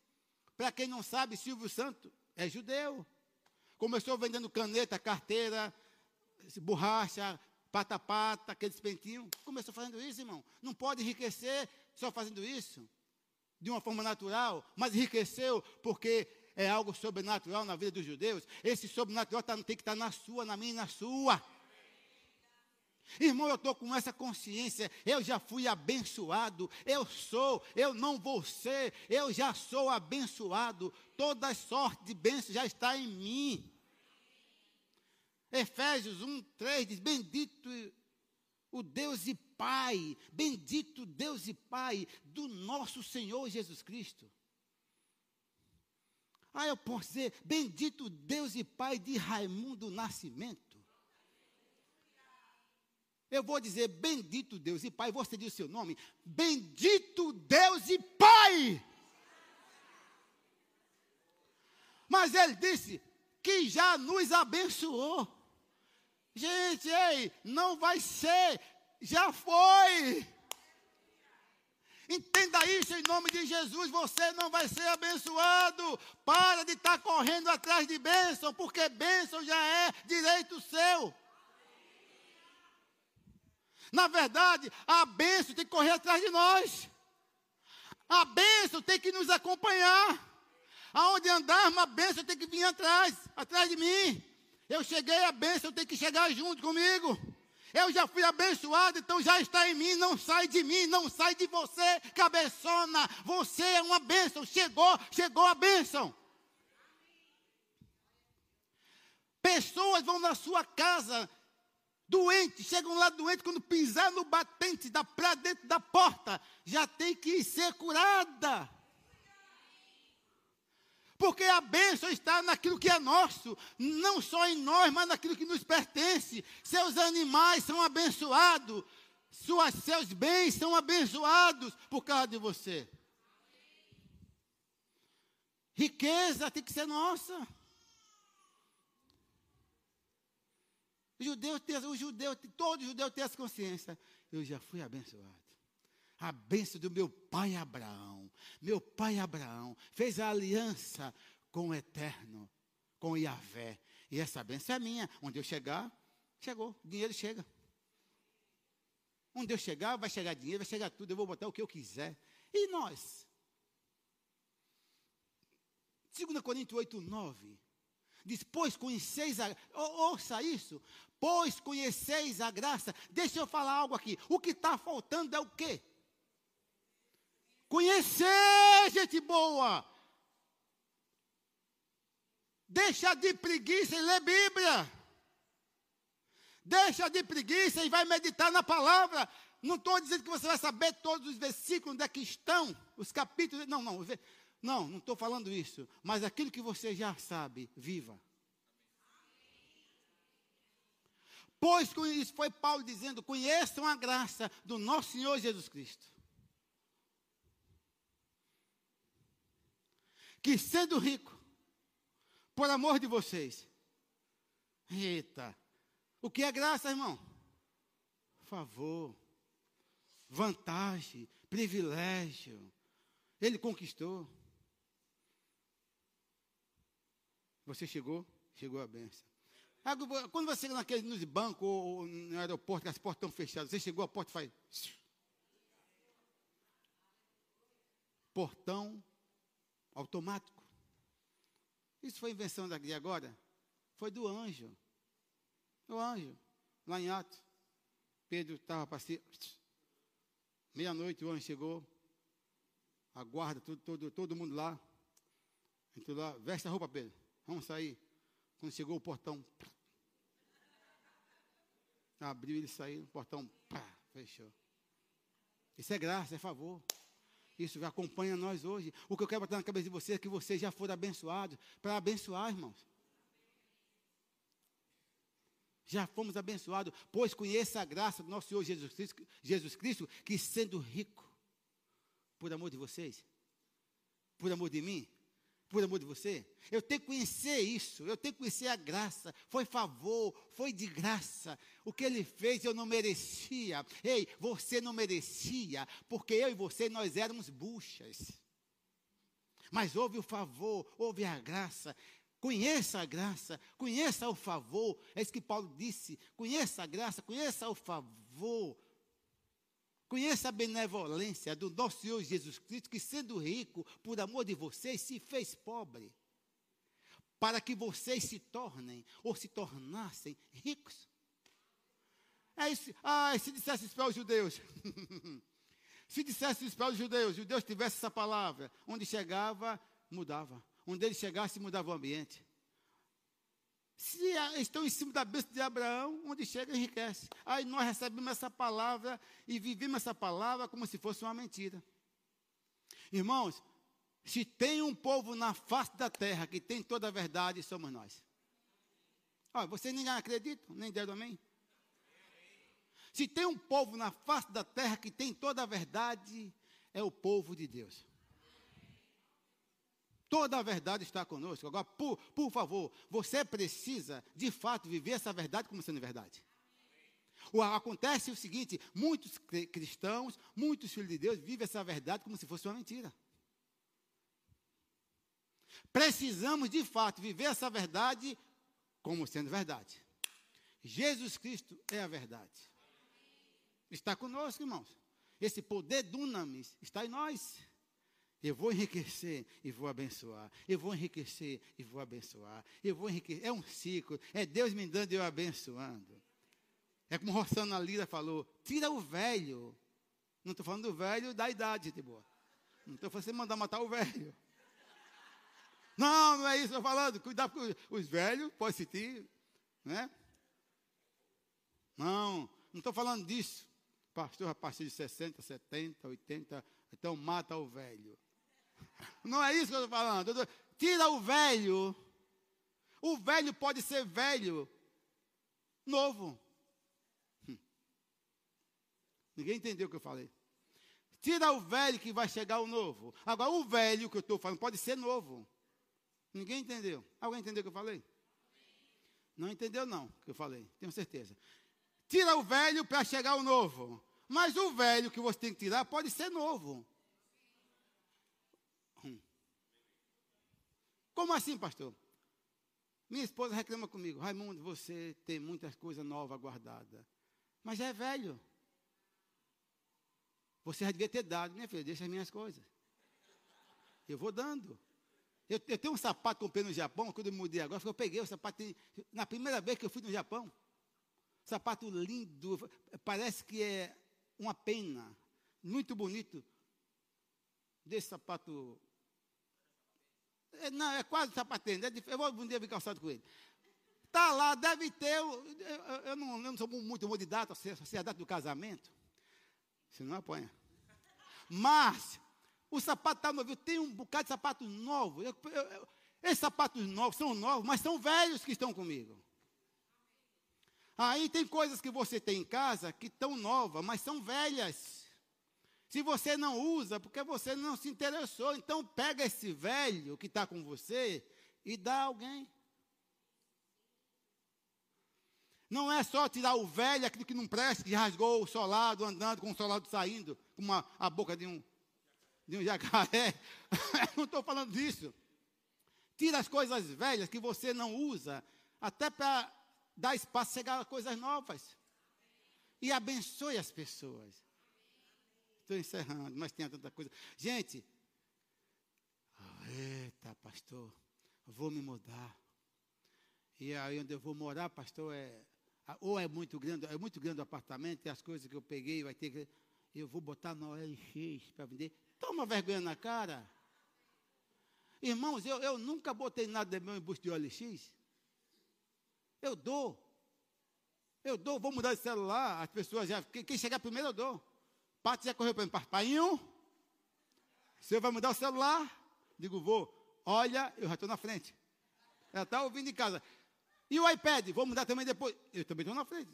Para quem não sabe, Silvio Santo é judeu. Começou vendendo caneta, carteira, borracha, pata-pata, aqueles pentinhos. Começou fazendo isso, irmão. Não pode enriquecer só fazendo isso. De uma forma natural, mas enriqueceu porque é algo sobrenatural na vida dos judeus. Esse sobrenatural tá, tem que estar tá na sua, na minha e na sua. Irmão, eu estou com essa consciência. Eu já fui abençoado. Eu sou, eu não vou ser. Eu já sou abençoado. Toda sorte de bênção já está em mim. Efésios 1, 3 diz: Bendito o Deus e Pai, bendito Deus e Pai do nosso Senhor Jesus Cristo. Ah, eu posso dizer, bendito Deus e Pai de Raimundo Nascimento. Eu vou dizer, bendito Deus e Pai, você diz o seu nome, bendito Deus e Pai. Mas ele disse que já nos abençoou. Gente, ei, não vai ser, já foi. Entenda isso em nome de Jesus, você não vai ser abençoado. Para de estar correndo atrás de bênção, porque bênção já é direito seu. Na verdade, a bênção tem que correr atrás de nós. A bênção tem que nos acompanhar. Aonde andarmos, a bênção tem que vir atrás, atrás de mim. Eu cheguei a bênção, tem que chegar junto comigo. Eu já fui abençoado, então já está em mim, não sai de mim, não sai de você, cabeçona. Você é uma bênção, chegou, chegou a bênção. Pessoas vão na sua casa Doente, chegam lá doente, quando pisar no batente, da para dentro da porta, já tem que ser curada. Porque a bênção está naquilo que é nosso, não só em nós, mas naquilo que nos pertence. Seus animais são abençoados, suas, seus bens são abençoados por causa de você. Riqueza tem que ser nossa. O judeu, o judeu, todo judeu tem essa consciência. Eu já fui abençoado. A bênção do meu pai Abraão. Meu pai Abraão fez a aliança com o eterno, com Yahvé. E essa bênção é minha. Onde eu chegar, chegou. Dinheiro chega. Onde eu chegar, vai chegar dinheiro, vai chegar tudo. Eu vou botar o que eu quiser. E nós? 2 Coríntios 8, 9. Diz, conheceis a. Ouça isso. Pois conheceis a graça. Deixa eu falar algo aqui. O que está faltando é o quê? Conhecer gente boa. Deixa de preguiça e ler Bíblia. Deixa de preguiça e vai meditar na palavra. Não estou dizendo que você vai saber todos os versículos onde é que estão, os capítulos. Não, não. Não, não estou falando isso. Mas aquilo que você já sabe, viva. Pois isso foi Paulo dizendo: conheçam a graça do nosso Senhor Jesus Cristo. Que sendo rico, por amor de vocês. Eita, o que é graça, irmão? Favor, vantagem, privilégio. Ele conquistou. Você chegou? Chegou a benção. Quando você chega naquele, nos bancos ou no aeroporto, que as portas estão fechadas, você chegou, a porta faz. Portão automático. Isso foi invenção daqui agora? Foi do anjo. O anjo, lá em Atos. Pedro estava para. Meia-noite o anjo chegou. A guarda, todo, todo, todo mundo lá. Entrou lá, veste a roupa, Pedro. Vamos sair. Quando chegou o portão, abriu ele saiu, o portão, pá, fechou. Isso é graça, é favor. Isso acompanha nós hoje. O que eu quero botar na cabeça de vocês é que vocês já foram abençoados para abençoar, irmãos. Já fomos abençoados, pois conheça a graça do nosso Senhor Jesus Cristo, Jesus Cristo, que sendo rico, por amor de vocês, por amor de mim, por amor de você? Eu tenho que conhecer isso, eu tenho que conhecer a graça. Foi favor, foi de graça. O que ele fez eu não merecia. Ei, você não merecia, porque eu e você nós éramos buchas. Mas houve o favor, houve a graça. Conheça a graça, conheça o favor. É isso que Paulo disse: conheça a graça, conheça o favor. Conheça a benevolência do nosso Senhor Jesus Cristo, que sendo rico, por amor de vocês, se fez pobre, para que vocês se tornem ou se tornassem ricos. É isso. Ah, se dissesse isso para os judeus. se dissesse isso para os judeus, os judeus tivessem essa palavra, onde chegava, mudava. Onde ele chegasse, mudava o ambiente. Se estão em cima da bênção de Abraão, onde chega, enriquece. Aí nós recebemos essa palavra e vivemos essa palavra como se fosse uma mentira. Irmãos, se tem um povo na face da terra que tem toda a verdade, somos nós. Olha, vocês ninguém acreditam, nem deram amém? Se tem um povo na face da terra que tem toda a verdade, é o povo de Deus. Toda a verdade está conosco. Agora, por, por favor, você precisa, de fato, viver essa verdade como sendo verdade. O, acontece o seguinte: muitos cristãos, muitos filhos de Deus vivem essa verdade como se fosse uma mentira. Precisamos, de fato, viver essa verdade como sendo verdade. Jesus Cristo é a verdade. Está conosco, irmãos. Esse poder dunamis está em nós. Eu vou enriquecer e vou abençoar. Eu vou enriquecer e vou abençoar. Eu vou enriquecer. É um ciclo. É Deus me dando e eu abençoando. É como Rossana Lira falou: tira o velho. Não estou falando do velho da idade, gente boa. Não estou falando você mandar matar o velho. Não, não é isso que estou falando. Cuidado com os velhos, pode sentir, né? Não, não estou falando disso. Pastor, a partir de 60, 70, 80, então mata o velho. Não é isso que eu estou falando. Tira o velho. O velho pode ser velho, novo. Hum. Ninguém entendeu o que eu falei. Tira o velho que vai chegar o novo. Agora, o velho que eu estou falando pode ser novo. Ninguém entendeu. Alguém entendeu o que eu falei? Não entendeu, não, o que eu falei, tenho certeza. Tira o velho para chegar o novo. Mas o velho que você tem que tirar pode ser novo. Como assim, pastor? Minha esposa reclama comigo, Raimundo, você tem muitas coisas novas guardadas. Mas é velho. Você já devia ter dado, minha filha, deixa as minhas coisas. Eu vou dando. Eu, eu tenho um sapato que comprei no Japão, quando eu mudei agora, eu peguei o sapato, na primeira vez que eu fui no Japão. Sapato lindo, parece que é uma pena, muito bonito. Desse sapato. É, não, é quase sapateiro. É eu vou um dia vir calçado com ele. Está lá, deve ter. Eu, eu, não, eu não sou muito bom de data, se é a data do casamento. Você não apanha. Mas, o sapato está novo. Eu tenho um bocado de sapatos novos. Eu, eu, esses sapatos novos são novos, mas são velhos que estão comigo. Aí tem coisas que você tem em casa que estão novas, mas são velhas. Se você não usa, porque você não se interessou, então pega esse velho que está com você e dá a alguém. Não é só tirar o velho, aquilo que não presta, que rasgou o solado, andando com o solado saindo, com uma, a boca de um, de um jacaré. não estou falando disso. Tira as coisas velhas que você não usa, até para dar espaço chegar a coisas novas. E abençoe as pessoas. Estou encerrando, mas tem tanta coisa. Gente, eita, pastor, vou me mudar. E aí onde eu vou morar, pastor, é ou é muito grande, é muito grande o apartamento, e as coisas que eu peguei vai ter que. Eu vou botar na OLX para vender. Toma vergonha na cara. Irmãos, eu, eu nunca botei nada de meu embuste de OLX. Eu dou. Eu dou, vou mudar de celular. As pessoas já. Quem chegar primeiro eu dou. Pato já correu para mim, painho. O senhor vai mudar o celular? Digo, vou. Olha, eu já estou na frente. Ela está ouvindo em casa. E o iPad? Vou mudar também depois. Eu também estou na frente.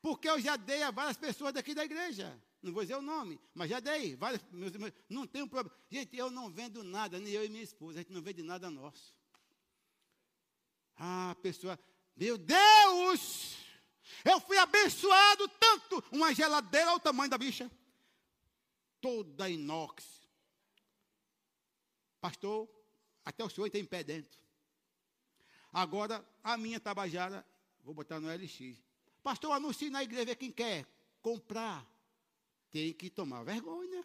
Porque eu já dei a várias pessoas daqui da igreja. Não vou dizer o nome, mas já dei. Várias, meus, meus, não tem um problema. Gente, eu não vendo nada, nem eu e minha esposa. A gente não vende nada nosso. Ah, pessoa, meu Deus! Eu fui abençoado tanto. Uma geladeira ao tamanho da bicha. Toda inox. Pastor, até o senhor tem pé dentro. Agora, a minha tabajara, vou botar no LX. Pastor, anuncie na igreja quem quer comprar. Tem que tomar vergonha.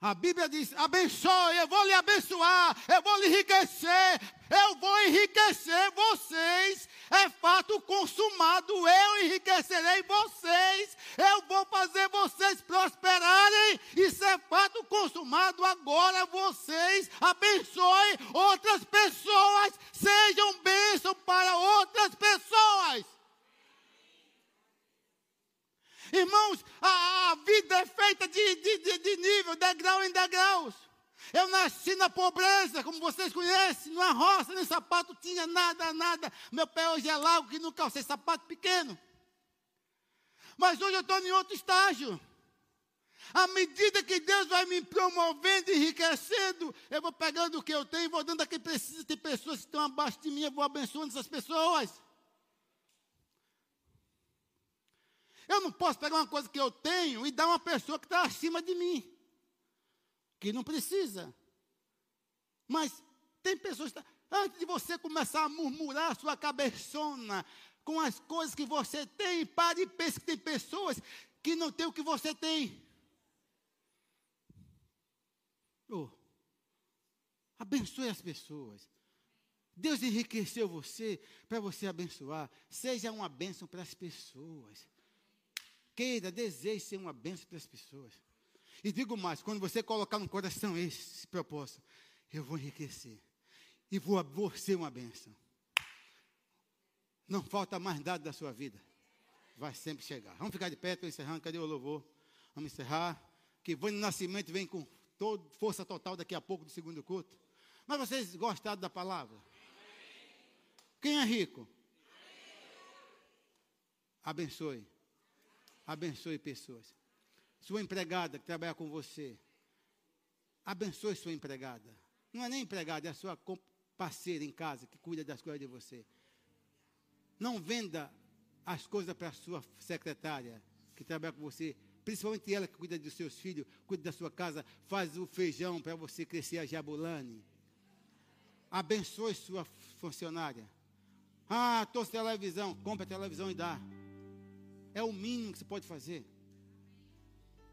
A Bíblia diz: abençoe, eu vou lhe abençoar, eu vou lhe enriquecer, eu vou enriquecer vocês. É fato consumado, eu enriquecerei vocês, eu vou fazer vocês prosperarem. Isso é fato consumado. Agora vocês abençoem outras pessoas, sejam bênção para outras pessoas. Irmãos, a, a vida é feita de, de, de, de nível, degrau em degraus. Eu nasci na pobreza, como vocês conhecem, numa roça, nem sapato tinha nada, nada. Meu pé hoje é largo que não calcei sapato pequeno. Mas hoje eu estou em outro estágio. À medida que Deus vai me promovendo, enriquecendo, eu vou pegando o que eu tenho e vou dando a quem precisa. Tem pessoas que estão abaixo de mim, eu vou abençoando essas pessoas. Eu não posso pegar uma coisa que eu tenho e dar uma pessoa que está acima de mim, que não precisa. Mas tem pessoas que, antes de você começar a murmurar sua cabeçona com as coisas que você tem, pare e pense que tem pessoas que não têm o que você tem. Oh, abençoe as pessoas. Deus enriqueceu você para você abençoar. Seja uma bênção para as pessoas queira, deseje ser uma bênção para as pessoas. E digo mais, quando você colocar no coração esse propósito, eu vou enriquecer. E vou, vou ser uma bênção. Não falta mais nada da sua vida. Vai sempre chegar. Vamos ficar de pé, estou encerrando. Cadê o louvor? Vamos encerrar. Que Vânia Nascimento vem com força total daqui a pouco do segundo culto. Mas vocês gostaram da palavra? Quem é rico? Abençoe. Abençoe pessoas. Sua empregada que trabalha com você. Abençoe sua empregada. Não é nem empregada, é a sua parceira em casa que cuida das coisas de você. Não venda as coisas para a sua secretária que trabalha com você. Principalmente ela que cuida dos seus filhos, cuida da sua casa, faz o feijão para você crescer a jabulane. Abençoe sua funcionária. Ah, sem televisão. Compre a televisão e dá. É o mínimo que você pode fazer.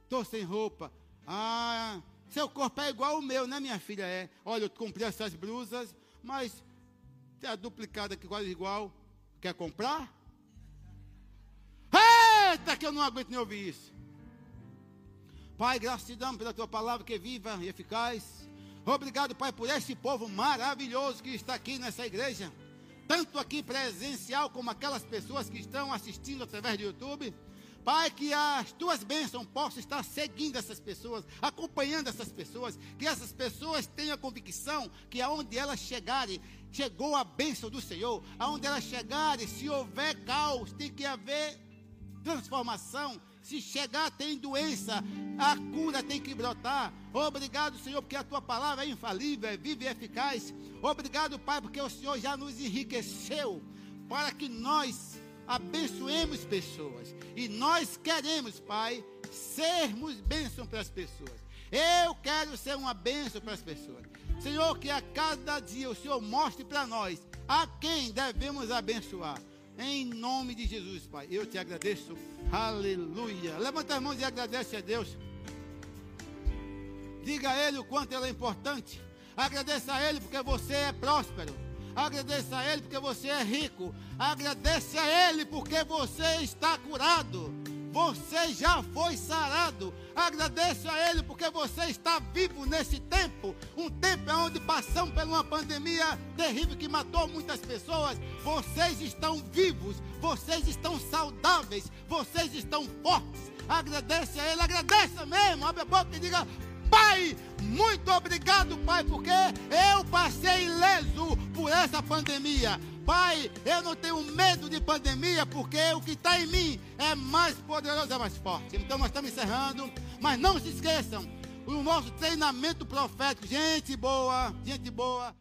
Estou sem roupa. Ah, seu corpo é igual ao meu, né, minha filha? É. Olha, eu comprei essas blusas, mas tem a duplicada aqui quase igual. Quer comprar? Eita, que eu não aguento nem ouvir isso. Pai, gratidão pela tua palavra que é viva e eficaz. Obrigado, Pai, por esse povo maravilhoso que está aqui nessa igreja tanto aqui presencial como aquelas pessoas que estão assistindo através do YouTube. Pai, que as tuas bênçãos possam estar seguindo essas pessoas, acompanhando essas pessoas, que essas pessoas tenham a convicção que aonde elas chegarem, chegou a bênção do Senhor, aonde elas chegarem, se houver caos, tem que haver transformação, se chegar tem doença, a cura tem que brotar. Obrigado, Senhor, porque a tua palavra é infalível, é viva e eficaz. Obrigado, Pai, porque o Senhor já nos enriqueceu para que nós abençoemos pessoas. E nós queremos, Pai, sermos bênção para as pessoas. Eu quero ser uma bênção para as pessoas. Senhor, que a cada dia o Senhor mostre para nós a quem devemos abençoar. Em nome de Jesus, Pai, eu te agradeço. Aleluia. Levanta as mãos e agradece a Deus. Diga a Ele o quanto Ele é importante. Agradeça a Ele porque você é próspero. Agradeça a Ele porque você é rico. Agradeça a Ele porque você está curado. Você já foi sarado. Agradeça a Ele porque você está vivo nesse tempo. Um tempo onde passamos por uma pandemia terrível que matou muitas pessoas. Vocês estão vivos. Vocês estão saudáveis. Vocês estão fortes. Agradeça a Ele. Agradeça mesmo. Abre a boca e diga: Pai, muito obrigado, Pai, porque eu passei ileso por essa pandemia. Pai, eu não tenho medo de pandemia, porque o que está em mim é mais poderoso, é mais forte. Então nós estamos encerrando, mas não se esqueçam, o nosso treinamento profético, gente boa, gente boa.